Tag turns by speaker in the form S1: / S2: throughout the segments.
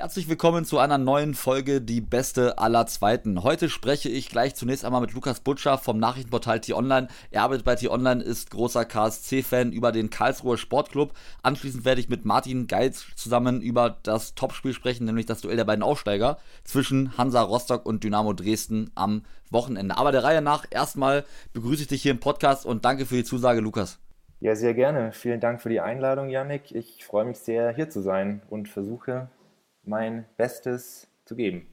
S1: Herzlich willkommen zu einer neuen Folge Die Beste aller Zweiten. Heute spreche ich gleich zunächst einmal mit Lukas Butcher vom Nachrichtenportal T-Online. Er arbeitet bei T-Online, ist großer KSC-Fan über den Karlsruher Sportclub. Anschließend werde ich mit Martin Geiz zusammen über das Topspiel sprechen, nämlich das Duell der beiden Aufsteiger zwischen Hansa Rostock und Dynamo Dresden am Wochenende. Aber der Reihe nach, erstmal begrüße ich dich hier im Podcast und danke für die Zusage, Lukas.
S2: Ja, sehr gerne. Vielen Dank für die Einladung, Yannick. Ich freue mich sehr, hier zu sein und versuche mein Bestes zu geben.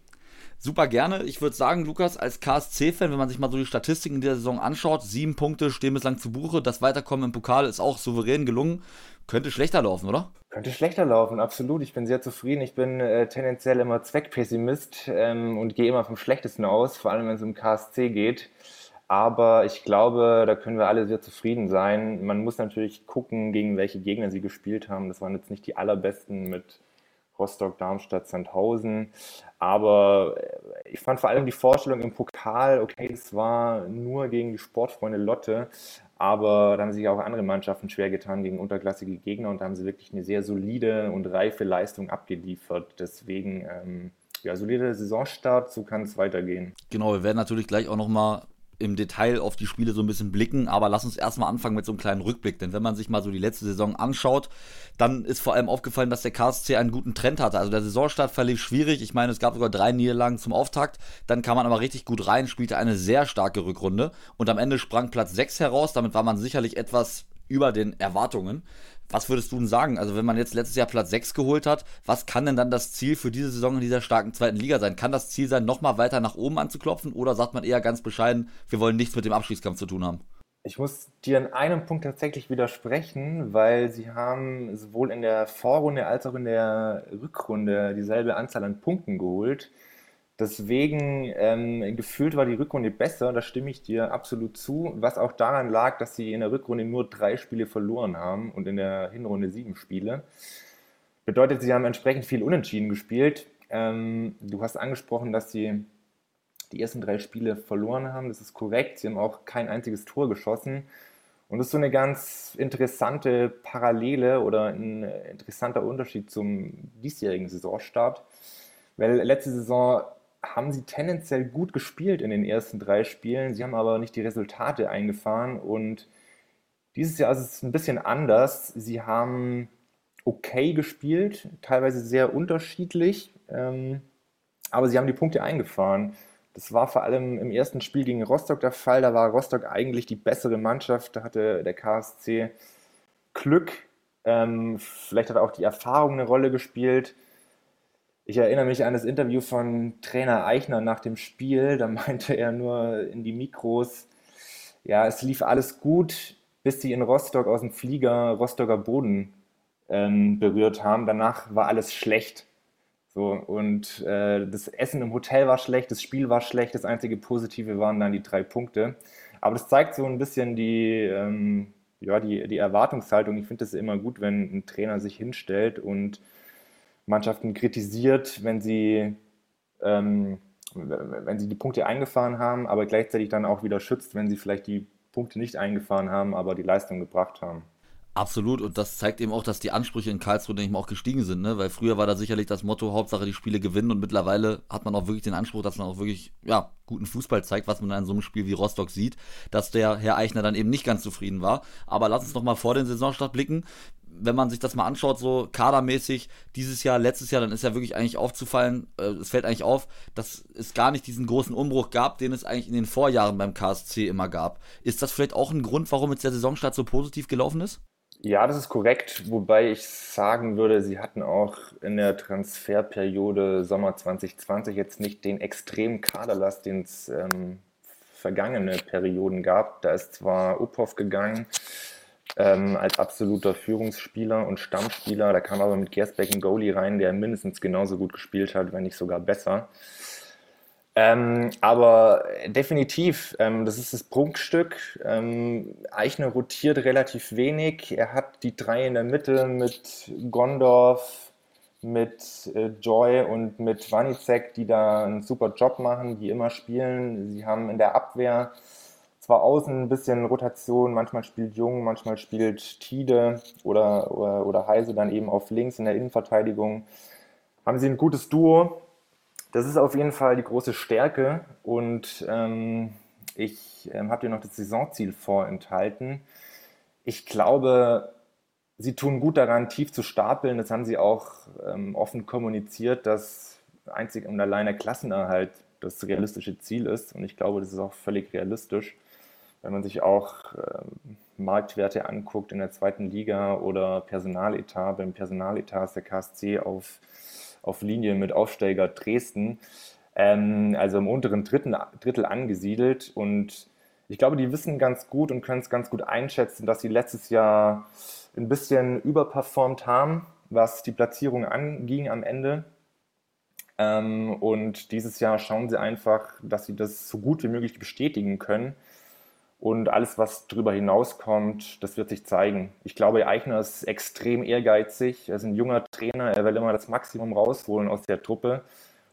S1: Super gerne. Ich würde sagen, Lukas, als KSC-Fan, wenn man sich mal so die Statistiken dieser Saison anschaut, sieben Punkte stehen bislang zu Buche. Das Weiterkommen im Pokal ist auch souverän gelungen. Könnte schlechter laufen, oder?
S2: Könnte schlechter laufen, absolut. Ich bin sehr zufrieden. Ich bin äh, tendenziell immer Zweckpessimist ähm, und gehe immer vom Schlechtesten aus, vor allem wenn es um KSC geht. Aber ich glaube, da können wir alle sehr zufrieden sein. Man muss natürlich gucken, gegen welche Gegner sie gespielt haben. Das waren jetzt nicht die allerbesten mit Rostock, Darmstadt, Sandhausen. Aber äh, ich fand vor allem die Vorstellung im Pokal, okay, es war nur gegen die Sportfreunde Lotte, aber da haben sich auch andere Mannschaften schwer getan gegen unterklassige Gegner und da haben sie wirklich eine sehr solide und reife Leistung abgeliefert. Deswegen, ähm, ja, solider Saisonstart, so kann es weitergehen.
S1: Genau, wir werden natürlich gleich auch nochmal im Detail auf die Spiele so ein bisschen blicken, aber lass uns erstmal anfangen mit so einem kleinen Rückblick, denn wenn man sich mal so die letzte Saison anschaut, dann ist vor allem aufgefallen, dass der KSC einen guten Trend hatte. Also der Saisonstart verlief schwierig, ich meine, es gab sogar drei Niederlagen zum Auftakt, dann kam man aber richtig gut rein, spielte eine sehr starke Rückrunde. Und am Ende sprang Platz 6 heraus, damit war man sicherlich etwas über den Erwartungen. Was würdest du denn sagen? Also, wenn man jetzt letztes Jahr Platz 6 geholt hat, was kann denn dann das Ziel für diese Saison in dieser starken zweiten Liga sein? Kann das Ziel sein, nochmal weiter nach oben anzuklopfen oder sagt man eher ganz bescheiden, wir wollen nichts mit dem Abschließkampf zu tun haben?
S2: Ich muss dir in einem Punkt tatsächlich widersprechen, weil sie haben sowohl in der Vorrunde als auch in der Rückrunde dieselbe Anzahl an Punkten geholt. Deswegen ähm, gefühlt war die Rückrunde besser, da stimme ich dir absolut zu, was auch daran lag, dass sie in der Rückrunde nur drei Spiele verloren haben und in der Hinrunde sieben Spiele. Bedeutet, sie haben entsprechend viel Unentschieden gespielt. Ähm, du hast angesprochen, dass sie die ersten drei Spiele verloren haben, das ist korrekt. Sie haben auch kein einziges Tor geschossen. Und das ist so eine ganz interessante Parallele oder ein interessanter Unterschied zum diesjährigen Saisonstart. Weil letzte Saison haben sie tendenziell gut gespielt in den ersten drei Spielen. Sie haben aber nicht die Resultate eingefahren und dieses Jahr ist es ein bisschen anders. Sie haben okay gespielt, teilweise sehr unterschiedlich, ähm, aber sie haben die Punkte eingefahren. Das war vor allem im ersten Spiel gegen Rostock der Fall. Da war Rostock eigentlich die bessere Mannschaft. Da hatte der KSC Glück. Ähm, vielleicht hat auch die Erfahrung eine Rolle gespielt. Ich erinnere mich an das Interview von Trainer Eichner nach dem Spiel. Da meinte er nur in die Mikros, ja, es lief alles gut, bis sie in Rostock aus dem Flieger Rostocker Boden ähm, berührt haben. Danach war alles schlecht. So, und äh, das Essen im Hotel war schlecht, das Spiel war schlecht, das einzige Positive waren dann die drei Punkte. Aber das zeigt so ein bisschen die, ähm, ja, die, die Erwartungshaltung. Ich finde es immer gut, wenn ein Trainer sich hinstellt und Mannschaften kritisiert, wenn sie, ähm, wenn sie die Punkte eingefahren haben, aber gleichzeitig dann auch wieder schützt, wenn sie vielleicht die Punkte nicht eingefahren haben, aber die Leistung gebracht haben.
S1: Absolut, und das zeigt eben auch, dass die Ansprüche in Karlsruhe, denke ich mal, auch gestiegen sind, ne? Weil früher war da sicherlich das Motto, Hauptsache die Spiele gewinnen und mittlerweile hat man auch wirklich den Anspruch, dass man auch wirklich, ja, guten Fußball zeigt, was man in so einem Spiel wie Rostock sieht, dass der Herr Eichner dann eben nicht ganz zufrieden war. Aber lass uns noch mal vor den Saisonstart blicken wenn man sich das mal anschaut, so kadermäßig, dieses Jahr, letztes Jahr, dann ist ja wirklich eigentlich aufzufallen, äh, es fällt eigentlich auf, dass es gar nicht diesen großen Umbruch gab, den es eigentlich in den Vorjahren beim KSC immer gab. Ist das vielleicht auch ein Grund, warum jetzt der Saisonstart so positiv gelaufen ist?
S2: Ja, das ist korrekt, wobei ich sagen würde, sie hatten auch in der Transferperiode Sommer 2020 jetzt nicht den extremen Kaderlast, den es ähm, vergangene Perioden gab. Da ist zwar Uphoff gegangen, ähm, als absoluter Führungsspieler und Stammspieler. Da kam aber mit Gersbeck ein Goalie rein, der mindestens genauso gut gespielt hat, wenn nicht sogar besser. Ähm, aber definitiv, ähm, das ist das Prunkstück. Ähm, Eichner rotiert relativ wenig. Er hat die drei in der Mitte mit Gondorf, mit äh, Joy und mit Wanicek, die da einen super Job machen, die immer spielen. Sie haben in der Abwehr zwar außen ein bisschen Rotation, manchmal spielt Jung, manchmal spielt Tide oder, oder, oder Heise dann eben auf links in der Innenverteidigung. Haben sie ein gutes Duo. Das ist auf jeden Fall die große Stärke und ähm, ich ähm, habe dir noch das Saisonziel vorenthalten. Ich glaube, sie tun gut daran, tief zu stapeln. Das haben sie auch ähm, offen kommuniziert, dass einzig und allein der Klassenerhalt das realistische Ziel ist. Und ich glaube, das ist auch völlig realistisch wenn man sich auch ähm, Marktwerte anguckt in der zweiten Liga oder Personaletat, beim Personaletat ist der KSC auf, auf Linie mit Aufsteiger Dresden, ähm, also im unteren Dritten, Drittel angesiedelt. Und ich glaube, die wissen ganz gut und können es ganz gut einschätzen, dass sie letztes Jahr ein bisschen überperformt haben, was die Platzierung anging am Ende. Ähm, und dieses Jahr schauen sie einfach, dass sie das so gut wie möglich bestätigen können und alles, was darüber hinauskommt, das wird sich zeigen. Ich glaube, Eichner ist extrem ehrgeizig. Er ist ein junger Trainer. Er will immer das Maximum rausholen aus der Truppe.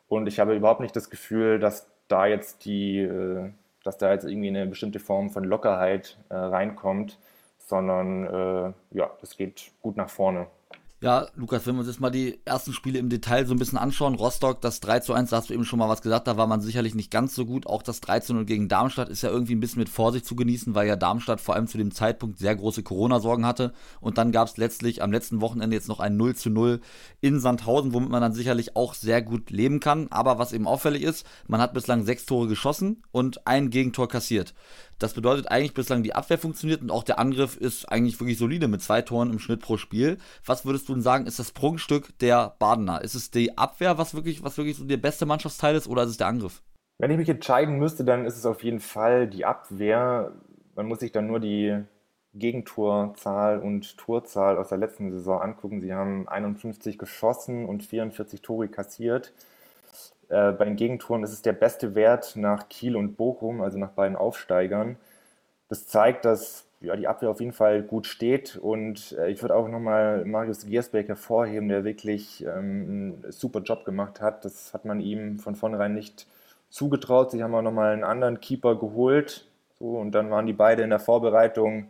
S2: Und ich habe überhaupt nicht das Gefühl, dass da jetzt die, äh, dass da jetzt irgendwie eine bestimmte Form von Lockerheit äh, reinkommt, sondern äh, ja, das geht gut nach vorne.
S1: Ja, Lukas, wenn wir uns jetzt mal die ersten Spiele im Detail so ein bisschen anschauen, Rostock, das 3 zu 1, da hast du eben schon mal was gesagt, da war man sicherlich nicht ganz so gut. Auch das 3 zu 0 gegen Darmstadt ist ja irgendwie ein bisschen mit Vorsicht zu genießen, weil ja Darmstadt vor allem zu dem Zeitpunkt sehr große Corona-Sorgen hatte. Und dann gab es letztlich am letzten Wochenende jetzt noch ein 0 zu 0 in Sandhausen, womit man dann sicherlich auch sehr gut leben kann. Aber was eben auffällig ist, man hat bislang sechs Tore geschossen und ein Gegentor kassiert. Das bedeutet eigentlich bislang die Abwehr funktioniert und auch der Angriff ist eigentlich wirklich solide mit zwei Toren im Schnitt pro Spiel. Was würdest du denn sagen, ist das Prunkstück der Badener? Ist es die Abwehr, was wirklich, was wirklich so der beste Mannschaftsteil ist, oder ist es der Angriff?
S2: Wenn ich mich entscheiden müsste, dann ist es auf jeden Fall die Abwehr. Man muss sich dann nur die Gegentorzahl und Torzahl aus der letzten Saison angucken. Sie haben 51 geschossen und 44 Tore kassiert. Äh, bei den Gegentoren ist es der beste Wert nach Kiel und Bochum, also nach beiden Aufsteigern. Das zeigt, dass ja, die Abwehr auf jeden Fall gut steht und äh, ich würde auch nochmal Marius Giersbeck hervorheben, der wirklich ähm, einen super Job gemacht hat. Das hat man ihm von vornherein nicht zugetraut. Sie haben auch nochmal einen anderen Keeper geholt so, und dann waren die beide in der Vorbereitung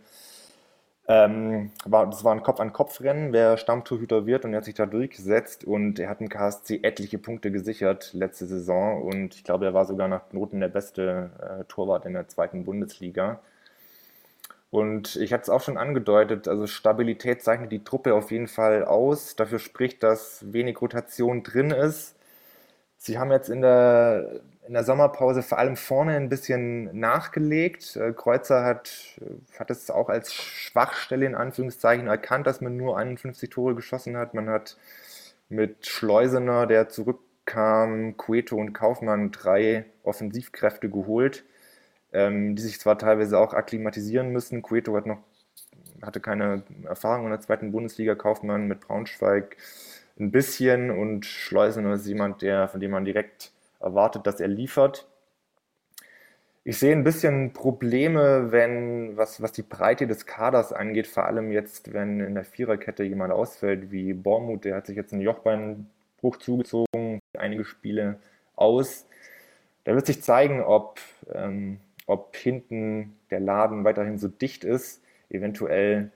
S2: ähm, war, das war ein Kopf-an-Kopf-Rennen, wer Stammtorhüter wird und er hat sich da durchgesetzt und er hat dem KSC etliche Punkte gesichert letzte Saison und ich glaube, er war sogar nach Noten der beste äh, Torwart in der zweiten Bundesliga. Und ich hatte es auch schon angedeutet, also Stabilität zeichnet die Truppe auf jeden Fall aus. Dafür spricht, dass wenig Rotation drin ist. Sie haben jetzt in der in der Sommerpause vor allem vorne ein bisschen nachgelegt. Äh, Kreuzer hat, hat es auch als Schwachstelle in Anführungszeichen erkannt, dass man nur 51 Tore geschossen hat. Man hat mit Schleusener, der zurückkam, Cueto und Kaufmann drei Offensivkräfte geholt, ähm, die sich zwar teilweise auch akklimatisieren müssen. Cueto hat noch, hatte keine Erfahrung in der zweiten Bundesliga, Kaufmann mit Braunschweig ein bisschen und Schleusener ist jemand, der, von dem man direkt erwartet, dass er liefert. Ich sehe ein bisschen Probleme, wenn, was, was die Breite des Kaders angeht, vor allem jetzt, wenn in der Viererkette jemand ausfällt, wie Bormuth, der hat sich jetzt einen Jochbeinbruch zugezogen, einige Spiele aus. Da wird sich zeigen, ob, ähm, ob hinten der Laden weiterhin so dicht ist. Eventuell,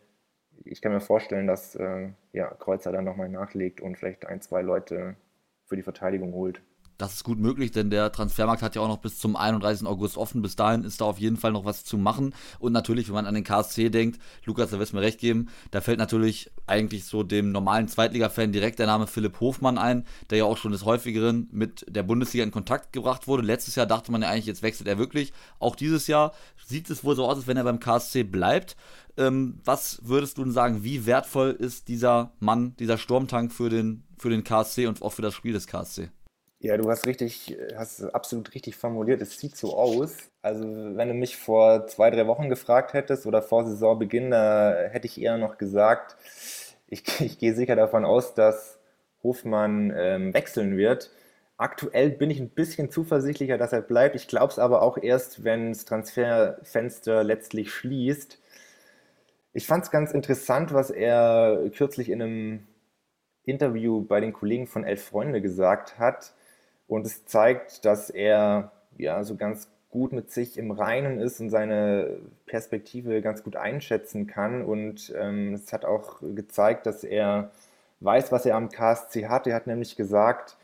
S2: ich kann mir vorstellen, dass äh, ja, Kreuzer dann nochmal nachlegt und vielleicht ein, zwei Leute für die Verteidigung holt.
S1: Das ist gut möglich, denn der Transfermarkt hat ja auch noch bis zum 31. August offen. Bis dahin ist da auf jeden Fall noch was zu machen. Und natürlich, wenn man an den KSC denkt, Lukas, da wirst du mir recht geben, da fällt natürlich eigentlich so dem normalen Zweitliga-Fan direkt der Name Philipp Hofmann ein, der ja auch schon des Häufigeren mit der Bundesliga in Kontakt gebracht wurde. Letztes Jahr dachte man ja eigentlich, jetzt wechselt er wirklich. Auch dieses Jahr sieht es wohl so aus, als wenn er beim KSC bleibt. Ähm, was würdest du denn sagen, wie wertvoll ist dieser Mann, dieser Sturmtank für den, für den KSC und auch für das Spiel des KSC?
S2: Ja, du hast richtig, hast absolut richtig formuliert. Es sieht so aus. Also, wenn du mich vor zwei, drei Wochen gefragt hättest oder vor Saisonbeginn, da hätte ich eher noch gesagt, ich, ich gehe sicher davon aus, dass Hofmann ähm, wechseln wird. Aktuell bin ich ein bisschen zuversichtlicher, dass er bleibt. Ich glaube es aber auch erst, wenn das Transferfenster letztlich schließt. Ich fand es ganz interessant, was er kürzlich in einem Interview bei den Kollegen von Elf Freunde gesagt hat. Und es zeigt, dass er ja so ganz gut mit sich im Reinen ist und seine Perspektive ganz gut einschätzen kann. Und ähm, es hat auch gezeigt, dass er weiß, was er am KSC hat. Er hat nämlich gesagt,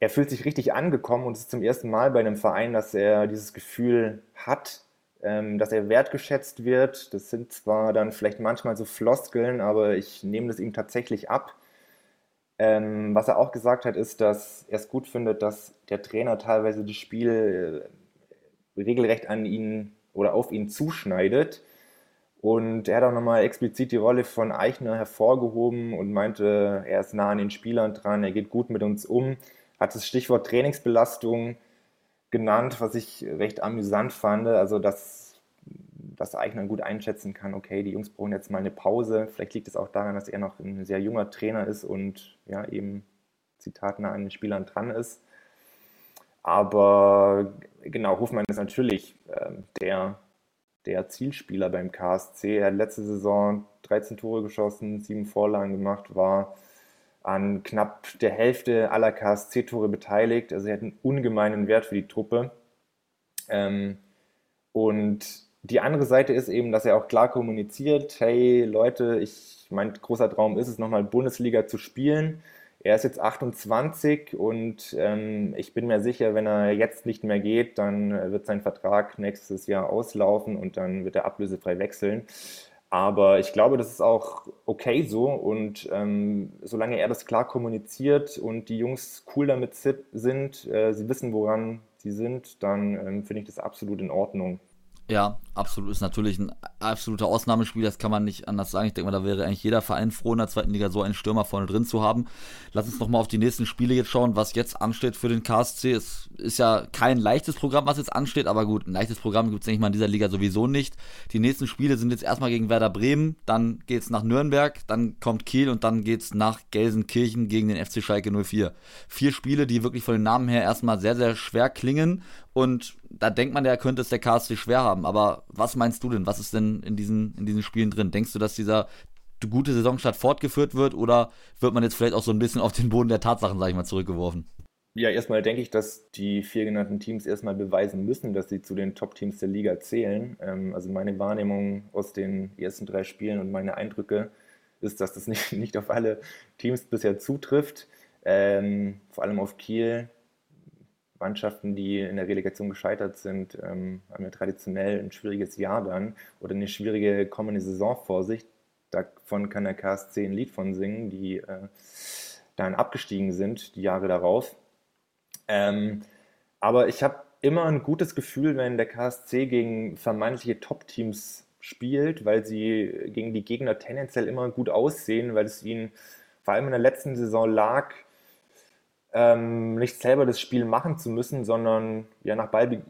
S2: er fühlt sich richtig angekommen und es ist zum ersten Mal bei einem Verein, dass er dieses Gefühl hat, ähm, dass er wertgeschätzt wird. Das sind zwar dann vielleicht manchmal so Floskeln, aber ich nehme das ihm tatsächlich ab. Ähm, was er auch gesagt hat, ist, dass er es gut findet, dass der Trainer teilweise das Spiel äh, regelrecht an ihn oder auf ihn zuschneidet. Und er hat auch nochmal explizit die Rolle von Eichner hervorgehoben und meinte, er ist nah an den Spielern dran, er geht gut mit uns um. Hat das Stichwort Trainingsbelastung genannt, was ich recht amüsant fand. Also, dass, dass Eichner gut einschätzen kann, okay, die Jungs brauchen jetzt mal eine Pause. Vielleicht liegt es auch daran, dass er noch ein sehr junger Trainer ist und ja, eben, Zitat, nah an den Spielern dran ist. Aber genau, Hofmann ist natürlich äh, der, der Zielspieler beim KSC. Er hat letzte Saison 13 Tore geschossen, sieben Vorlagen gemacht, war an knapp der Hälfte aller KSC-Tore beteiligt. Also er hat einen ungemeinen Wert für die Truppe. Ähm, und die andere Seite ist eben, dass er auch klar kommuniziert, hey Leute, ich, mein großer Traum ist es, nochmal Bundesliga zu spielen. Er ist jetzt 28 und ähm, ich bin mir sicher, wenn er jetzt nicht mehr geht, dann wird sein Vertrag nächstes Jahr auslaufen und dann wird er ablösefrei wechseln. Aber ich glaube, das ist auch okay so. Und ähm, solange er das klar kommuniziert und die Jungs cool damit sind, äh, sie wissen, woran sie sind, dann ähm, finde ich das absolut in Ordnung.
S1: Ja, absolut. Ist natürlich ein absoluter Ausnahmespiel, das kann man nicht anders sagen. Ich denke mal, da wäre eigentlich jeder Verein froh, in der zweiten Liga so einen Stürmer vorne drin zu haben. Lass uns nochmal auf die nächsten Spiele jetzt schauen, was jetzt ansteht für den KSC. Es ist ja kein leichtes Programm, was jetzt ansteht, aber gut, ein leichtes Programm gibt es, denke ich mal, in dieser Liga sowieso nicht. Die nächsten Spiele sind jetzt erstmal gegen Werder Bremen, dann geht es nach Nürnberg, dann kommt Kiel und dann geht es nach Gelsenkirchen gegen den FC Schalke 04. Vier Spiele, die wirklich von den Namen her erstmal sehr, sehr schwer klingen und da denkt man, der könnte es der KSC schwer haben. Aber was meinst du denn? Was ist denn in diesen, in diesen Spielen drin? Denkst du, dass dieser gute Saisonstart fortgeführt wird oder wird man jetzt vielleicht auch so ein bisschen auf den Boden der Tatsachen, sag ich mal, zurückgeworfen?
S2: Ja, erstmal denke ich, dass die vier genannten Teams erstmal beweisen müssen, dass sie zu den Top-Teams der Liga zählen. Ähm, also meine Wahrnehmung aus den ersten drei Spielen und meine Eindrücke ist, dass das nicht, nicht auf alle Teams bisher zutrifft. Ähm, vor allem auf Kiel Mannschaften, die in der Relegation gescheitert sind, ähm, haben ja traditionell ein schwieriges Jahr dann oder eine schwierige kommende Saison vor sich. Davon kann der KSC ein Lied von singen, die äh, dann abgestiegen sind, die Jahre darauf. Ähm, aber ich habe immer ein gutes Gefühl, wenn der KSC gegen vermeintliche Top-Teams spielt, weil sie gegen die Gegner tendenziell immer gut aussehen, weil es ihnen vor allem in der letzten Saison lag, ähm, nicht selber das Spiel machen zu müssen, sondern ja nach Ball,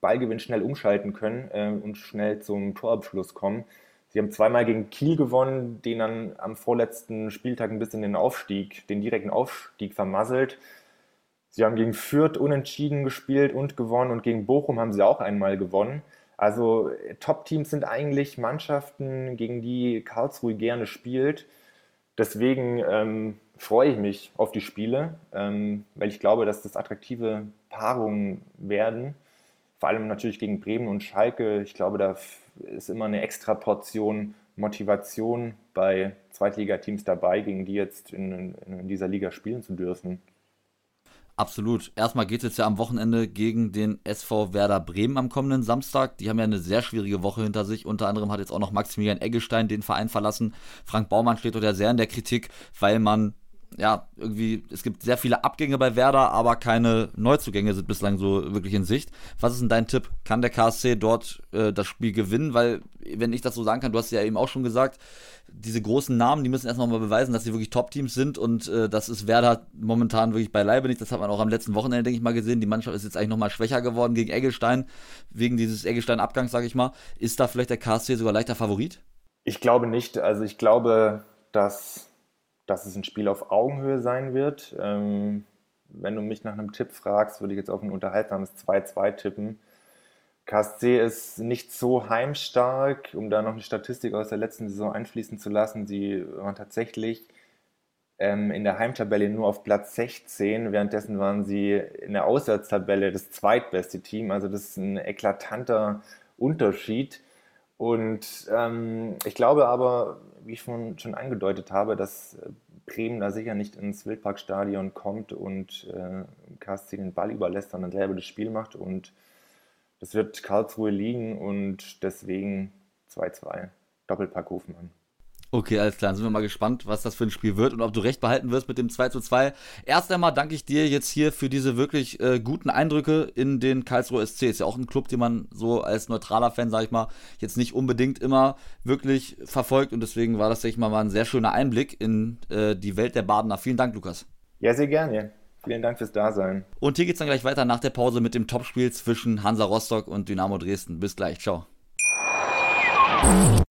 S2: Ballgewinn schnell umschalten können äh, und schnell zum Torabschluss kommen. Sie haben zweimal gegen Kiel gewonnen, den dann am vorletzten Spieltag ein bisschen den Aufstieg, den direkten Aufstieg vermasselt. Sie haben gegen Fürth unentschieden gespielt und gewonnen und gegen Bochum haben sie auch einmal gewonnen. Also Top-Teams sind eigentlich Mannschaften, gegen die Karlsruhe gerne spielt. Deswegen ähm, freue ich mich auf die Spiele, ähm, weil ich glaube, dass das attraktive Paarungen werden. Vor allem natürlich gegen Bremen und Schalke. Ich glaube, da ist immer eine extra Portion Motivation bei Zweitligateams dabei, gegen die jetzt in, in dieser Liga spielen zu dürfen.
S1: Absolut. Erstmal geht es jetzt ja am Wochenende gegen den SV Werder Bremen am kommenden Samstag. Die haben ja eine sehr schwierige Woche hinter sich. Unter anderem hat jetzt auch noch Maximilian Eggestein den Verein verlassen. Frank Baumann steht dort ja sehr in der Kritik, weil man ja, irgendwie, es gibt sehr viele Abgänge bei Werder, aber keine Neuzugänge sind bislang so wirklich in Sicht. Was ist denn dein Tipp? Kann der KSC dort äh, das Spiel gewinnen? Weil, wenn ich das so sagen kann, du hast ja eben auch schon gesagt, diese großen Namen, die müssen erstmal mal beweisen, dass sie wirklich Top-Teams sind und äh, das ist Werder momentan wirklich beileibe nicht. Das hat man auch am letzten Wochenende, denke ich mal, gesehen. Die Mannschaft ist jetzt eigentlich nochmal schwächer geworden gegen Eggestein, wegen dieses Eggestein-Abgangs, sage ich mal. Ist da vielleicht der KSC sogar leichter Favorit?
S2: Ich glaube nicht. Also ich glaube, dass dass es ein Spiel auf Augenhöhe sein wird. Ähm, wenn du mich nach einem Tipp fragst, würde ich jetzt auf ein unterhaltsames 2-2 tippen. KSC ist nicht so heimstark, um da noch eine Statistik aus der letzten Saison einfließen zu lassen. Sie waren tatsächlich ähm, in der Heimtabelle nur auf Platz 16. Währenddessen waren sie in der Auswärtstabelle das zweitbeste Team. Also das ist ein eklatanter Unterschied. Und ähm, ich glaube aber, wie ich schon, schon angedeutet habe, dass Bremen da sicher nicht ins Wildparkstadion kommt und äh, KSC den Ball überlässt, sondern selber das Spiel macht. Und das wird Karlsruhe liegen und deswegen 2-2. Doppelpack Hofmann.
S1: Okay, alles klar. Dann sind wir mal gespannt, was das für ein Spiel wird und ob du recht behalten wirst mit dem 2 zu 2. Erst einmal danke ich dir jetzt hier für diese wirklich äh, guten Eindrücke in den Karlsruhe SC. Ist ja auch ein Club, den man so als neutraler Fan, sag ich mal, jetzt nicht unbedingt immer wirklich verfolgt. Und deswegen war das, sag ich mal, mal ein sehr schöner Einblick in äh, die Welt der Badener. Vielen Dank, Lukas.
S2: Ja, sehr gerne. Vielen Dank fürs Dasein.
S1: Und hier geht's dann gleich weiter nach der Pause mit dem Topspiel zwischen Hansa Rostock und Dynamo Dresden. Bis gleich. Ciao.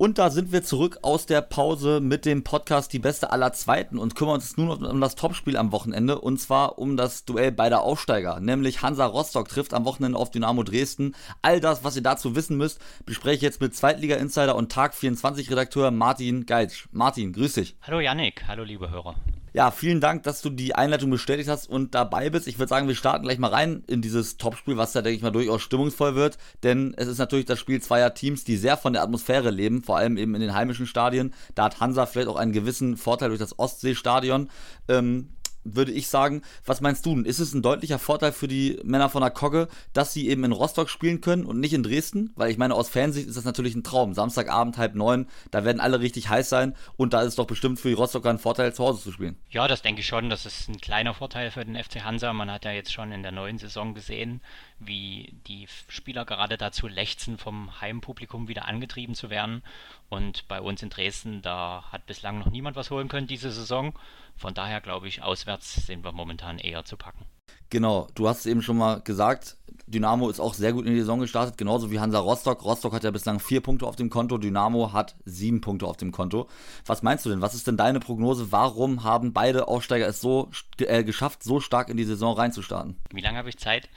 S1: Und da sind wir zurück aus der Pause mit dem Podcast Die Beste aller Zweiten und kümmern uns nun um das Topspiel am Wochenende und zwar um das Duell beider Aufsteiger, nämlich Hansa Rostock trifft am Wochenende auf Dynamo Dresden. All das, was ihr dazu wissen müsst, bespreche ich jetzt mit Zweitliga-Insider und Tag 24-Redakteur Martin Geitsch. Martin, grüß dich.
S3: Hallo Yannick, hallo liebe Hörer.
S1: Ja, vielen Dank, dass du die Einleitung bestätigt hast und dabei bist. Ich würde sagen, wir starten gleich mal rein in dieses Topspiel, was da, denke ich mal, durchaus stimmungsvoll wird. Denn es ist natürlich das Spiel zweier Teams, die sehr von der Atmosphäre leben, vor allem eben in den heimischen Stadien. Da hat Hansa vielleicht auch einen gewissen Vorteil durch das Ostseestadion. Ähm, würde ich sagen. Was meinst du? Ist es ein deutlicher Vorteil für die Männer von der Kogge, dass sie eben in Rostock spielen können und nicht in Dresden? Weil ich meine, aus Fansicht ist das natürlich ein Traum. Samstagabend halb neun, da werden alle richtig heiß sein und da ist es doch bestimmt für die Rostocker ein Vorteil, zu Hause zu spielen.
S3: Ja, das denke ich schon. Das ist ein kleiner Vorteil für den FC Hansa. Man hat ja jetzt schon in der neuen Saison gesehen, wie die Spieler gerade dazu lechzen, vom Heimpublikum wieder angetrieben zu werden. Und bei uns in Dresden, da hat bislang noch niemand was holen können diese Saison. Von daher glaube ich, auswärts sind wir momentan eher zu packen.
S1: Genau, du hast es eben schon mal gesagt, Dynamo ist auch sehr gut in die Saison gestartet, genauso wie Hansa Rostock. Rostock hat ja bislang vier Punkte auf dem Konto, Dynamo hat sieben Punkte auf dem Konto. Was meinst du denn? Was ist denn deine Prognose? Warum haben beide Aufsteiger es so äh, geschafft, so stark in die Saison reinzustarten?
S3: Wie lange habe ich Zeit?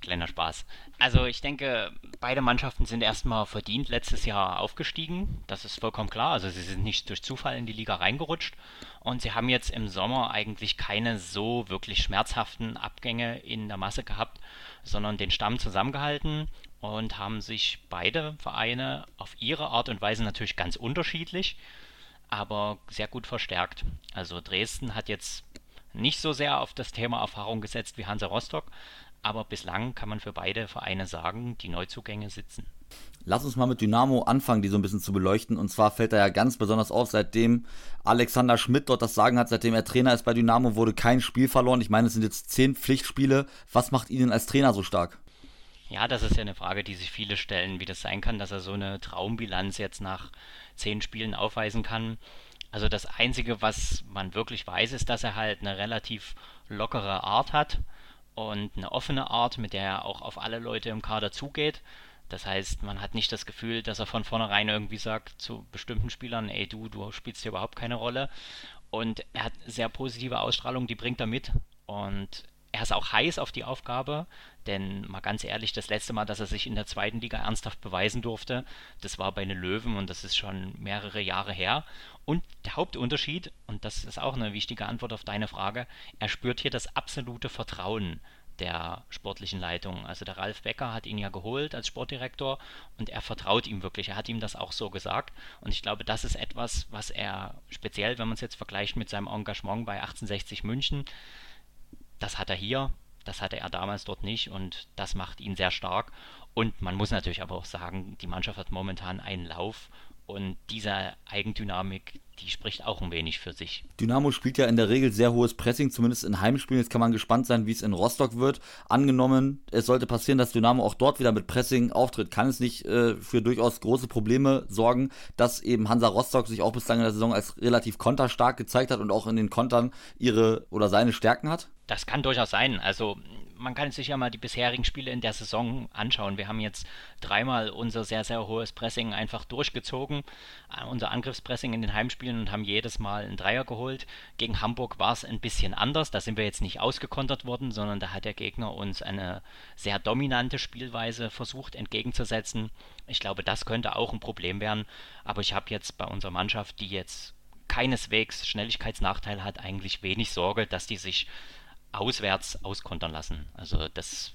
S3: Kleiner Spaß. Also ich denke, beide Mannschaften sind erstmal verdient letztes Jahr aufgestiegen. Das ist vollkommen klar. Also sie sind nicht durch Zufall in die Liga reingerutscht. Und sie haben jetzt im Sommer eigentlich keine so wirklich schmerzhaften Abgänge in der Masse gehabt, sondern den Stamm zusammengehalten und haben sich beide Vereine auf ihre Art und Weise natürlich ganz unterschiedlich, aber sehr gut verstärkt. Also Dresden hat jetzt nicht so sehr auf das Thema Erfahrung gesetzt wie Hansa Rostock, aber bislang kann man für beide Vereine sagen, die Neuzugänge sitzen.
S1: Lass uns mal mit Dynamo anfangen, die so ein bisschen zu beleuchten. Und zwar fällt da ja ganz besonders auf, seitdem Alexander Schmidt dort das Sagen hat, seitdem er Trainer ist bei Dynamo, wurde kein Spiel verloren. Ich meine, es sind jetzt zehn Pflichtspiele. Was macht ihn als Trainer so stark?
S3: Ja, das ist ja eine Frage, die sich viele stellen, wie das sein kann, dass er so eine Traumbilanz jetzt nach zehn Spielen aufweisen kann. Also das Einzige, was man wirklich weiß, ist, dass er halt eine relativ lockere Art hat und eine offene Art, mit der er auch auf alle Leute im Kader zugeht. Das heißt, man hat nicht das Gefühl, dass er von vornherein irgendwie sagt zu bestimmten Spielern, ey du, du spielst hier überhaupt keine Rolle. Und er hat sehr positive Ausstrahlung, die bringt er mit. Und er ist auch heiß auf die Aufgabe, denn mal ganz ehrlich, das letzte Mal, dass er sich in der zweiten Liga ernsthaft beweisen durfte, das war bei den Löwen und das ist schon mehrere Jahre her. Und der Hauptunterschied, und das ist auch eine wichtige Antwort auf deine Frage, er spürt hier das absolute Vertrauen der sportlichen Leitung. Also der Ralf Becker hat ihn ja geholt als Sportdirektor und er vertraut ihm wirklich. Er hat ihm das auch so gesagt. Und ich glaube, das ist etwas, was er speziell, wenn man es jetzt vergleicht mit seinem Engagement bei 1860 München, das hat er hier, das hatte er damals dort nicht und das macht ihn sehr stark. Und man muss natürlich aber auch sagen, die Mannschaft hat momentan einen Lauf Und diese Eigendynamik, die spricht auch ein wenig für sich.
S1: Dynamo spielt ja in der Regel sehr hohes Pressing, zumindest in Heimspielen. Jetzt kann man gespannt sein, wie es in Rostock wird. Angenommen, es sollte passieren, dass Dynamo auch dort wieder mit Pressing auftritt, kann es nicht äh, für durchaus große Probleme sorgen, dass eben Hansa Rostock sich auch bislang in der Saison als relativ konterstark gezeigt hat und auch in den Kontern ihre oder seine Stärken hat?
S3: Das kann durchaus sein. Also man kann sich ja mal die bisherigen Spiele in der Saison anschauen. Wir haben jetzt dreimal unser sehr, sehr hohes Pressing einfach durchgezogen, äh, unser Angriffspressing in den Heimspielen und haben jedes Mal einen Dreier geholt. Gegen Hamburg war es ein bisschen anders. Da sind wir jetzt nicht ausgekontert worden, sondern da hat der Gegner uns eine sehr dominante Spielweise versucht entgegenzusetzen. Ich glaube, das könnte auch ein Problem werden. Aber ich habe jetzt bei unserer Mannschaft, die jetzt keineswegs Schnelligkeitsnachteil hat, eigentlich wenig Sorge, dass die sich auswärts auskontern lassen. Also das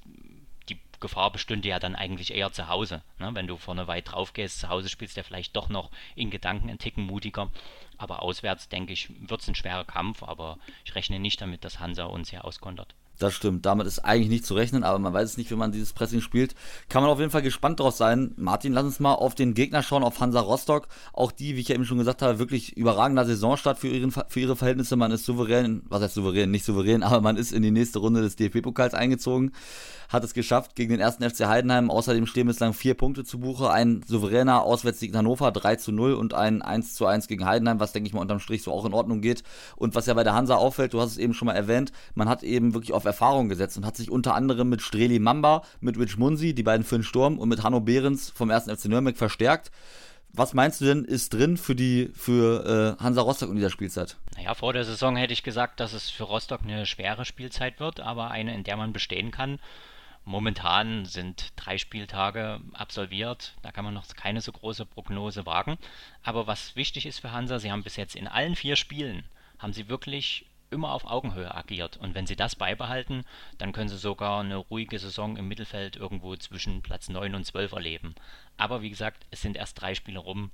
S3: die Gefahr bestünde ja dann eigentlich eher zu Hause. Ne? Wenn du vorne weit drauf gehst, zu Hause spielst du ja vielleicht doch noch in Gedanken einen Ticken mutiger. Aber auswärts, denke ich, wird es ein schwerer Kampf, aber ich rechne nicht damit, dass Hansa uns hier auskontert.
S1: Das stimmt, damit ist eigentlich nicht zu rechnen, aber man weiß es nicht, wenn man dieses Pressing spielt. Kann man auf jeden Fall gespannt drauf sein. Martin, lass uns mal auf den Gegner schauen, auf Hansa Rostock. Auch die, wie ich ja eben schon gesagt habe, wirklich überragender Saisonstart für, ihren, für ihre Verhältnisse. Man ist souverän, was heißt souverän, nicht souverän, aber man ist in die nächste Runde des DFB-Pokals eingezogen hat es geschafft gegen den ersten FC Heidenheim. Außerdem stehen bislang vier Punkte zu Buche. Ein souveräner Auswärtssieg in Hannover 3 zu 0 und ein 1 zu 1 gegen Heidenheim, was denke ich mal unterm Strich so auch in Ordnung geht. Und was ja bei der Hansa auffällt, du hast es eben schon mal erwähnt, man hat eben wirklich auf Erfahrung gesetzt und hat sich unter anderem mit Streli Mamba, mit Rich Munsi, die beiden für den Sturm und mit Hanno Behrens vom ersten FC Nürnberg verstärkt. Was meinst du denn, ist drin für die für äh, Hansa Rostock in dieser Spielzeit?
S3: Naja, vor der Saison hätte ich gesagt, dass es für Rostock eine schwere Spielzeit wird, aber eine, in der man bestehen kann. Momentan sind drei Spieltage absolviert, da kann man noch keine so große Prognose wagen. Aber was wichtig ist für Hansa, sie haben bis jetzt in allen vier Spielen, haben sie wirklich immer auf Augenhöhe agiert. Und wenn sie das beibehalten, dann können sie sogar eine ruhige Saison im Mittelfeld irgendwo zwischen Platz 9 und 12 erleben. Aber wie gesagt, es sind erst drei Spiele rum,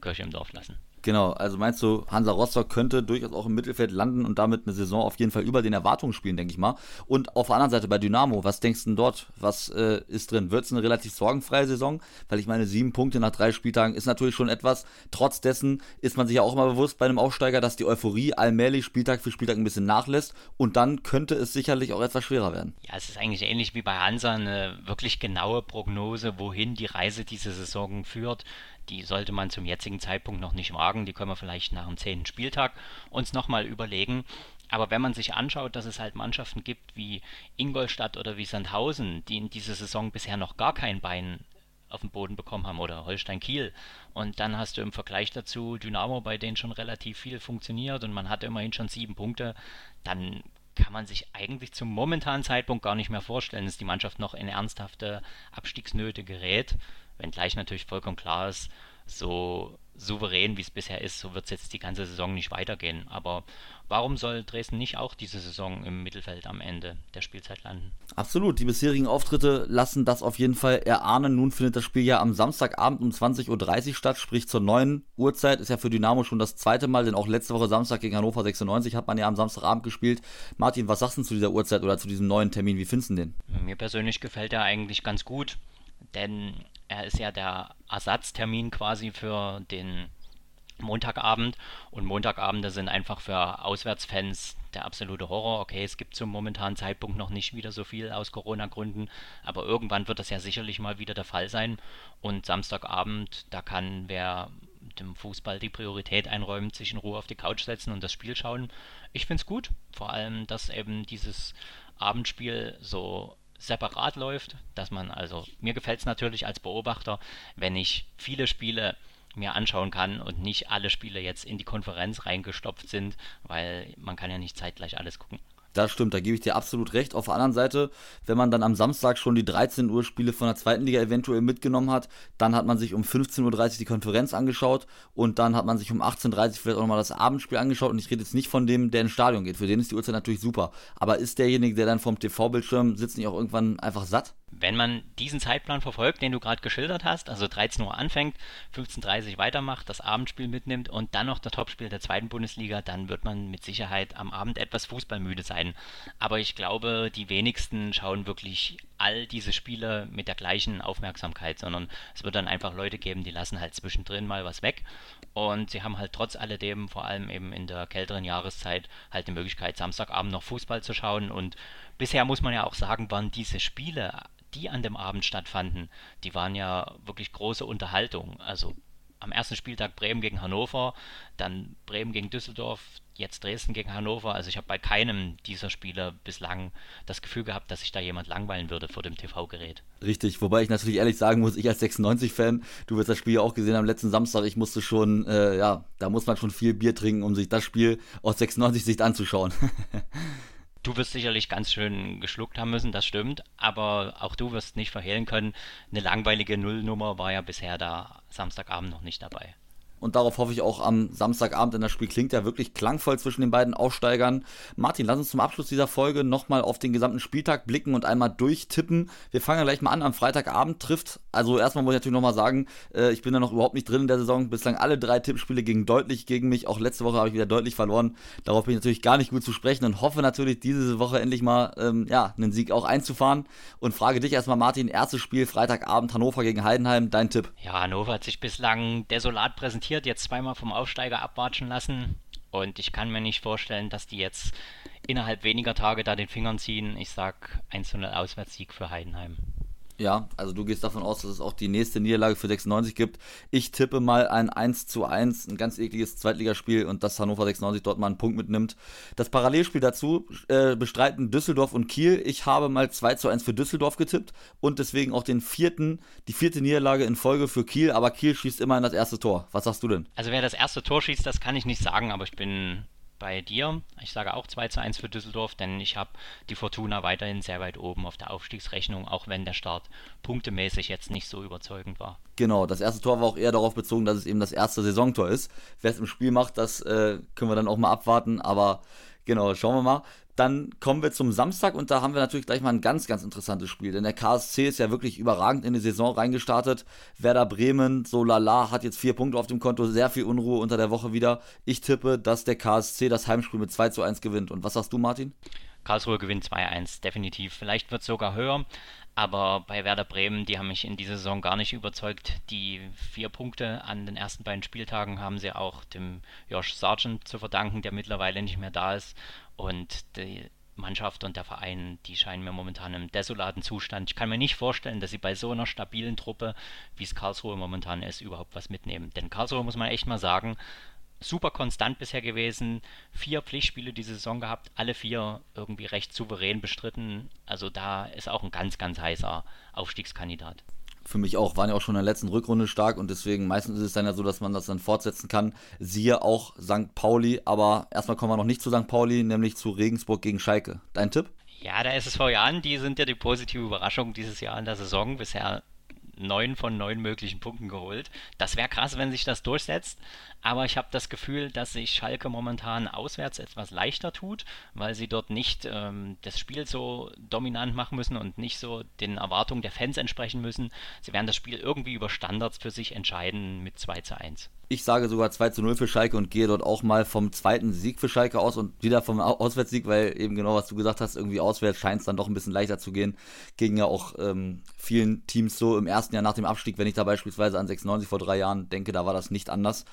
S3: Kirche im Dorf lassen.
S1: Genau, also meinst du, Hansa Rostock könnte durchaus auch im Mittelfeld landen und damit eine Saison auf jeden Fall über den Erwartungen spielen, denke ich mal. Und auf der anderen Seite bei Dynamo, was denkst du denn dort? Was äh, ist drin? Wird es eine relativ sorgenfreie Saison? Weil ich meine, sieben Punkte nach drei Spieltagen ist natürlich schon etwas. Trotz dessen ist man sich ja auch immer bewusst bei einem Aufsteiger, dass die Euphorie allmählich Spieltag für Spieltag ein bisschen nachlässt und dann könnte es sicherlich auch etwas schwerer werden.
S3: Ja, es ist eigentlich ähnlich wie bei Hansa eine wirklich genaue Prognose, wohin die Reise diese Saison führt die sollte man zum jetzigen Zeitpunkt noch nicht wagen. Die können wir vielleicht nach dem zehnten Spieltag uns nochmal überlegen. Aber wenn man sich anschaut, dass es halt Mannschaften gibt wie Ingolstadt oder wie Sandhausen, die in dieser Saison bisher noch gar kein Bein auf den Boden bekommen haben oder Holstein Kiel. Und dann hast du im Vergleich dazu Dynamo, bei denen schon relativ viel funktioniert und man hat immerhin schon sieben Punkte, dann kann man sich eigentlich zum momentanen Zeitpunkt gar nicht mehr vorstellen, dass die Mannschaft noch in ernsthafte Abstiegsnöte gerät. Wenngleich natürlich vollkommen klar ist, so souverän wie es bisher ist, so wird es jetzt die ganze Saison nicht weitergehen. Aber warum soll Dresden nicht auch diese Saison im Mittelfeld am Ende der Spielzeit landen?
S1: Absolut, die bisherigen Auftritte lassen das auf jeden Fall erahnen. Nun findet das Spiel ja am Samstagabend um 20.30 Uhr statt, sprich zur neuen Uhrzeit. Ist ja für Dynamo schon das zweite Mal, denn auch letzte Woche Samstag gegen Hannover 96 hat man ja am Samstagabend gespielt. Martin, was sagst du zu dieser Uhrzeit oder zu diesem neuen Termin? Wie findest du den?
S3: Mir persönlich gefällt er eigentlich ganz gut, denn er ist ja der Ersatztermin quasi für den Montagabend und Montagabende sind einfach für Auswärtsfans der absolute Horror. Okay, es gibt zum momentanen Zeitpunkt noch nicht wieder so viel aus Corona-Gründen, aber irgendwann wird das ja sicherlich mal wieder der Fall sein. Und Samstagabend, da kann wer dem Fußball die Priorität einräumt, sich in Ruhe auf die Couch setzen und das Spiel schauen. Ich finde es gut, vor allem, dass eben dieses Abendspiel so separat läuft, dass man also, mir gefällt es natürlich als Beobachter, wenn ich viele Spiele mir anschauen kann und nicht alle Spiele jetzt in die Konferenz reingestopft sind, weil man kann ja nicht zeitgleich alles gucken.
S1: Das stimmt, da gebe ich dir absolut recht. Auf der anderen Seite, wenn man dann am Samstag schon die 13 Uhr Spiele von der zweiten Liga eventuell mitgenommen hat, dann hat man sich um 15.30 Uhr die Konferenz angeschaut und dann hat man sich um 18.30 Uhr vielleicht auch nochmal das Abendspiel angeschaut und ich rede jetzt nicht von dem, der ins Stadion geht. Für den ist die Uhrzeit natürlich super. Aber ist derjenige, der dann vom TV-Bildschirm sitzt, nicht auch irgendwann einfach satt?
S3: Wenn man diesen Zeitplan verfolgt, den du gerade geschildert hast, also 13 Uhr anfängt, 15.30 Uhr weitermacht, das Abendspiel mitnimmt und dann noch das Topspiel der zweiten Bundesliga, dann wird man mit Sicherheit am Abend etwas fußballmüde sein sein. Aber ich glaube, die wenigsten schauen wirklich all diese Spiele mit der gleichen Aufmerksamkeit, sondern es wird dann einfach Leute geben, die lassen halt zwischendrin mal was weg. Und sie haben halt trotz alledem, vor allem eben in der kälteren Jahreszeit, halt die Möglichkeit, Samstagabend noch Fußball zu schauen. Und bisher muss man ja auch sagen, waren diese Spiele die an dem Abend stattfanden, die waren ja wirklich große Unterhaltung. Also am ersten Spieltag Bremen gegen Hannover, dann Bremen gegen Düsseldorf, jetzt Dresden gegen Hannover. Also ich habe bei keinem dieser Spiele bislang das Gefühl gehabt, dass sich da jemand langweilen würde vor dem TV-Gerät.
S1: Richtig, wobei ich natürlich ehrlich sagen muss, ich als 96-Fan, du wirst das Spiel ja auch gesehen am letzten Samstag, ich musste schon, äh, ja, da muss man schon viel Bier trinken, um sich das Spiel aus 96-Sicht anzuschauen.
S3: Du wirst sicherlich ganz schön geschluckt haben müssen, das stimmt, aber auch du wirst nicht verhehlen können, eine langweilige Nullnummer war ja bisher da Samstagabend noch nicht dabei.
S1: Und darauf hoffe ich auch am Samstagabend, denn das Spiel klingt ja wirklich klangvoll zwischen den beiden Aufsteigern. Martin, lass uns zum Abschluss dieser Folge nochmal auf den gesamten Spieltag blicken und einmal durchtippen. Wir fangen ja gleich mal an. Am Freitagabend trifft, also erstmal muss ich natürlich nochmal sagen, äh, ich bin da noch überhaupt nicht drin in der Saison. Bislang alle drei Tippspiele gingen deutlich gegen mich. Auch letzte Woche habe ich wieder deutlich verloren. Darauf bin ich natürlich gar nicht gut zu sprechen und hoffe natürlich, diese Woche endlich mal ähm, ja, einen Sieg auch einzufahren. Und frage dich erstmal, Martin, erstes Spiel Freitagabend Hannover gegen Heidenheim, dein Tipp.
S3: Ja, Hannover hat sich bislang desolat präsentiert präsentiert, jetzt zweimal vom Aufsteiger abwatschen lassen. Und ich kann mir nicht vorstellen, dass die jetzt innerhalb weniger Tage da den Fingern ziehen. Ich sag 1-0 Auswärtssieg für Heidenheim.
S1: Ja, also du gehst davon aus, dass es auch die nächste Niederlage für 96 gibt. Ich tippe mal ein 1 zu 1, ein ganz ekliges Zweitligaspiel und dass Hannover 96 dort mal einen Punkt mitnimmt. Das Parallelspiel dazu äh, bestreiten Düsseldorf und Kiel. Ich habe mal 2 zu 1 für Düsseldorf getippt und deswegen auch den vierten, die vierte Niederlage in Folge für Kiel, aber Kiel schießt immer in das erste Tor. Was sagst du denn?
S3: Also wer das erste Tor schießt, das kann ich nicht sagen, aber ich bin bei dir. Ich sage auch 2 zu 1 für Düsseldorf, denn ich habe die Fortuna weiterhin sehr weit oben auf der Aufstiegsrechnung, auch wenn der Start punktemäßig jetzt nicht so überzeugend war.
S1: Genau, das erste Tor war auch eher darauf bezogen, dass es eben das erste Saisontor ist. Wer es im Spiel macht, das äh, können wir dann auch mal abwarten, aber genau, schauen wir mal. Dann kommen wir zum Samstag und da haben wir natürlich gleich mal ein ganz, ganz interessantes Spiel. Denn der KSC ist ja wirklich überragend in die Saison reingestartet. Werder Bremen, so lala, hat jetzt vier Punkte auf dem Konto, sehr viel Unruhe unter der Woche wieder. Ich tippe, dass der KSC das Heimspiel mit 2 zu 1 gewinnt. Und was sagst du, Martin?
S3: Karlsruhe gewinnt 2-1, definitiv. Vielleicht wird es sogar höher, aber bei Werder Bremen, die haben mich in dieser Saison gar nicht überzeugt. Die vier Punkte an den ersten beiden Spieltagen haben sie auch dem Josh Sargent zu verdanken, der mittlerweile nicht mehr da ist. Und die Mannschaft und der Verein, die scheinen mir momentan im desolaten Zustand. Ich kann mir nicht vorstellen, dass sie bei so einer stabilen Truppe, wie es Karlsruhe momentan ist, überhaupt was mitnehmen. Denn Karlsruhe, muss man echt mal sagen, super konstant bisher gewesen. Vier Pflichtspiele diese Saison gehabt, alle vier irgendwie recht souverän bestritten. Also da ist auch ein ganz, ganz heißer Aufstiegskandidat
S1: für mich auch, waren ja auch schon in der letzten Rückrunde stark und deswegen meistens ist es dann ja so, dass man das dann fortsetzen kann. Siehe auch St. Pauli, aber erstmal kommen wir noch nicht zu St. Pauli, nämlich zu Regensburg gegen Schalke. Dein Tipp?
S3: Ja, der SSV Jahren, die sind ja die positive Überraschung dieses Jahr in der Saison. Bisher neun von neun möglichen Punkten geholt. Das wäre krass, wenn sich das durchsetzt. Aber ich habe das Gefühl, dass sich Schalke momentan auswärts etwas leichter tut, weil sie dort nicht ähm, das Spiel so dominant machen müssen und nicht so den Erwartungen der Fans entsprechen müssen. Sie werden das Spiel irgendwie über Standards für sich entscheiden mit 2 zu 1.
S1: Ich sage sogar 2 zu 0 für Schalke und gehe dort auch mal vom zweiten Sieg für Schalke aus und wieder vom Auswärtssieg, weil eben genau was du gesagt hast, irgendwie auswärts scheint es dann doch ein bisschen leichter zu gehen. Gegen ja auch ähm, vielen Teams so im ersten Jahr nach dem Abstieg, wenn ich da beispielsweise an 96 vor drei Jahren denke, da war das nicht anders.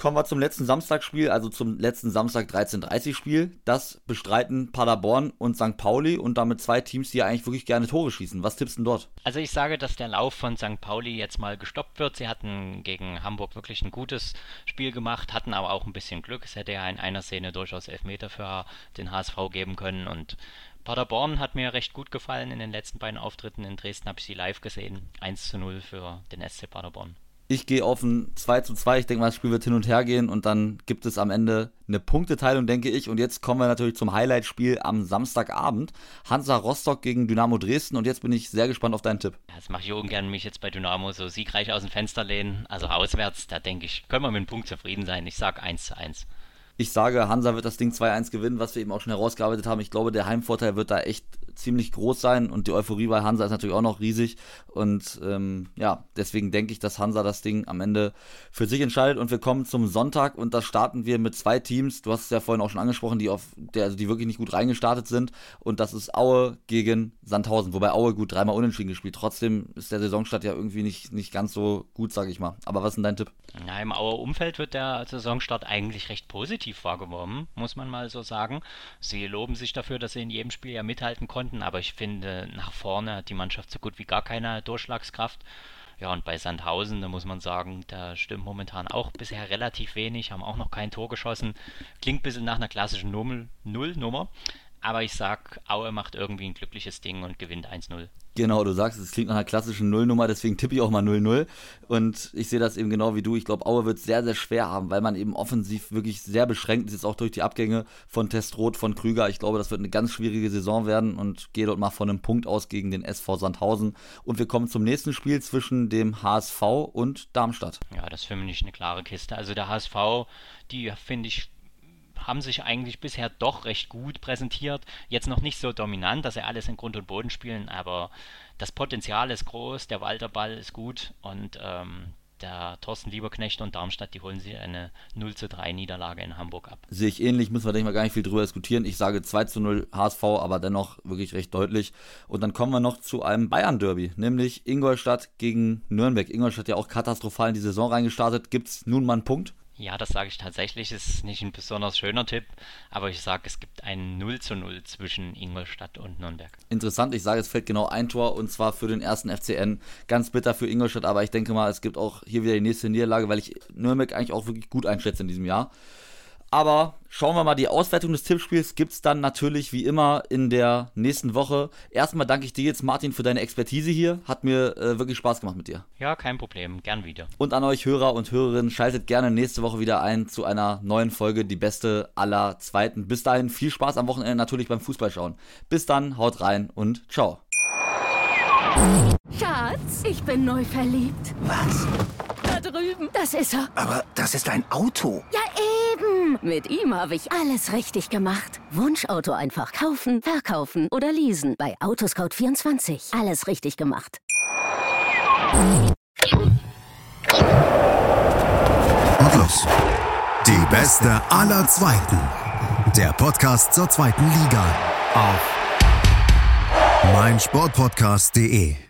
S1: Kommen wir zum letzten Samstagsspiel, also zum letzten Samstag 13.30 Spiel. Das bestreiten Paderborn und St. Pauli und damit zwei Teams, die ja eigentlich wirklich gerne Tore schießen. Was tippst du dort?
S3: Also ich sage, dass der Lauf von St. Pauli jetzt mal gestoppt wird. Sie hatten gegen Hamburg wirklich ein gutes Spiel gemacht, hatten aber auch ein bisschen Glück. Es hätte ja in einer Szene durchaus Elfmeter für den HSV geben können und Paderborn hat mir recht gut gefallen in den letzten beiden Auftritten. In Dresden habe ich sie live gesehen. 1 zu 0 für den SC Paderborn.
S1: Ich gehe auf ein 2 zu 2. Ich denke mal, das Spiel wird hin und her gehen und dann gibt es am Ende eine Punkteteilung, denke ich. Und jetzt kommen wir natürlich zum Highlight-Spiel am Samstagabend. Hansa Rostock gegen Dynamo Dresden. Und jetzt bin ich sehr gespannt auf deinen Tipp.
S3: Das mache ich ungern, mich jetzt bei Dynamo so siegreich aus dem Fenster lehnen. Also auswärts, da denke ich, können wir mit einem Punkt zufrieden sein. Ich sage 1 zu 1.
S1: Ich sage, Hansa wird das Ding 2-1 gewinnen, was wir eben auch schon herausgearbeitet haben. Ich glaube, der Heimvorteil wird da echt ziemlich groß sein und die Euphorie bei Hansa ist natürlich auch noch riesig. Und ähm, ja, deswegen denke ich, dass Hansa das Ding am Ende für sich entscheidet. Und wir kommen zum Sonntag und da starten wir mit zwei Teams. Du hast es ja vorhin auch schon angesprochen, die auf der, also die wirklich nicht gut reingestartet sind. Und das ist Aue gegen Sandhausen. Wobei Aue gut dreimal unentschieden gespielt. Trotzdem ist der Saisonstart ja irgendwie nicht, nicht ganz so gut, sage ich mal. Aber was ist denn dein Tipp?
S3: Ja, im Auer Umfeld wird der Saisonstart eigentlich recht positiv wahrgenommen, muss man mal so sagen. Sie loben sich dafür, dass sie in jedem Spiel ja mithalten konnten, aber ich finde, nach vorne hat die Mannschaft so gut wie gar keine Durchschlagskraft. Ja, und bei Sandhausen, da muss man sagen, da stimmt momentan auch bisher relativ wenig, haben auch noch kein Tor geschossen. Klingt ein bisschen nach einer klassischen Null-Nummer. Aber ich sag, Aue macht irgendwie ein glückliches Ding und gewinnt 1-0.
S1: Genau, du sagst, es klingt nach einer klassischen Nullnummer, deswegen tippe ich auch mal 0-0. Und ich sehe das eben genau wie du. Ich glaube, Aue wird es sehr, sehr schwer haben, weil man eben offensiv wirklich sehr beschränkt ist, jetzt auch durch die Abgänge von Testroth, von Krüger. Ich glaube, das wird eine ganz schwierige Saison werden und gehe dort mal von einem Punkt aus gegen den SV Sandhausen. Und wir kommen zum nächsten Spiel zwischen dem HSV und Darmstadt.
S3: Ja, das ist für mich eine klare Kiste. Also der HSV, die finde ich haben sich eigentlich bisher doch recht gut präsentiert. Jetzt noch nicht so dominant, dass sie alles in Grund und Boden spielen, aber das Potenzial ist groß, der Walterball ist gut und ähm, der Thorsten Lieberknecht und Darmstadt, die holen sich eine 0 zu 3 Niederlage in Hamburg ab.
S1: Sehe ich ähnlich, müssen wir denke ich mal gar nicht viel drüber diskutieren. Ich sage 2 zu 0 HSV, aber dennoch wirklich recht deutlich. Und dann kommen wir noch zu einem Bayern-Derby, nämlich Ingolstadt gegen Nürnberg. Ingolstadt ja auch katastrophal in die Saison reingestartet. Gibt es nun mal einen Punkt?
S3: Ja, das sage ich tatsächlich. Ist nicht ein besonders schöner Tipp, aber ich sage, es gibt ein 0 zu 0 zwischen Ingolstadt und Nürnberg.
S1: Interessant, ich sage, es fällt genau ein Tor und zwar für den ersten FCN. Ganz bitter für Ingolstadt, aber ich denke mal, es gibt auch hier wieder die nächste Niederlage, weil ich Nürnberg eigentlich auch wirklich gut einschätze in diesem Jahr. Aber schauen wir mal, die Auswertung des Tippspiels gibt es dann natürlich wie immer in der nächsten Woche. Erstmal danke ich dir jetzt, Martin, für deine Expertise hier. Hat mir äh, wirklich Spaß gemacht mit dir.
S3: Ja, kein Problem. Gern wieder.
S1: Und an euch Hörer und Hörerinnen, schaltet gerne nächste Woche wieder ein zu einer neuen Folge, die beste aller Zweiten. Bis dahin viel Spaß am Wochenende natürlich beim Fußballschauen. Bis dann, haut rein und ciao.
S4: Schatz, ich bin neu verliebt.
S5: Was?
S4: Da drüben. Das ist er.
S5: Aber das ist ein Auto.
S4: Ja, Mit ihm habe ich alles richtig gemacht. Wunschauto einfach kaufen, verkaufen oder leasen. Bei Autoscout24. Alles richtig gemacht.
S6: Und los. Die beste aller Zweiten. Der Podcast zur zweiten Liga. Auf meinsportpodcast.de.